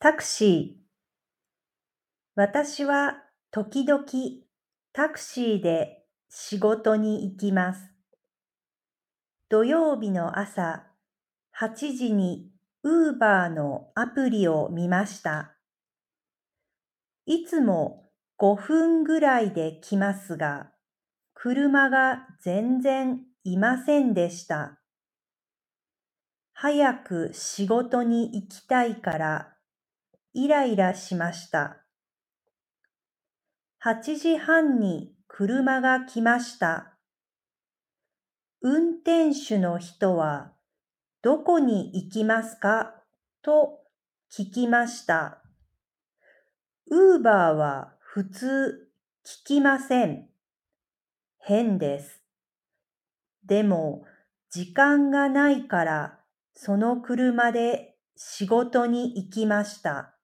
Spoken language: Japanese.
タクシー私は時々タクシーで仕事に行きます。土曜日の朝8時にウーバーのアプリを見ました。いつも5分ぐらいで来ますが、車が全然いませんでした。早く仕事に行きたいからイライラしました。8時半に車が来ました。運転手の人はどこに行きますか？と聞きました。ウーバーは普通聞きません。変です。でも時間がないからその車で仕事に行きました。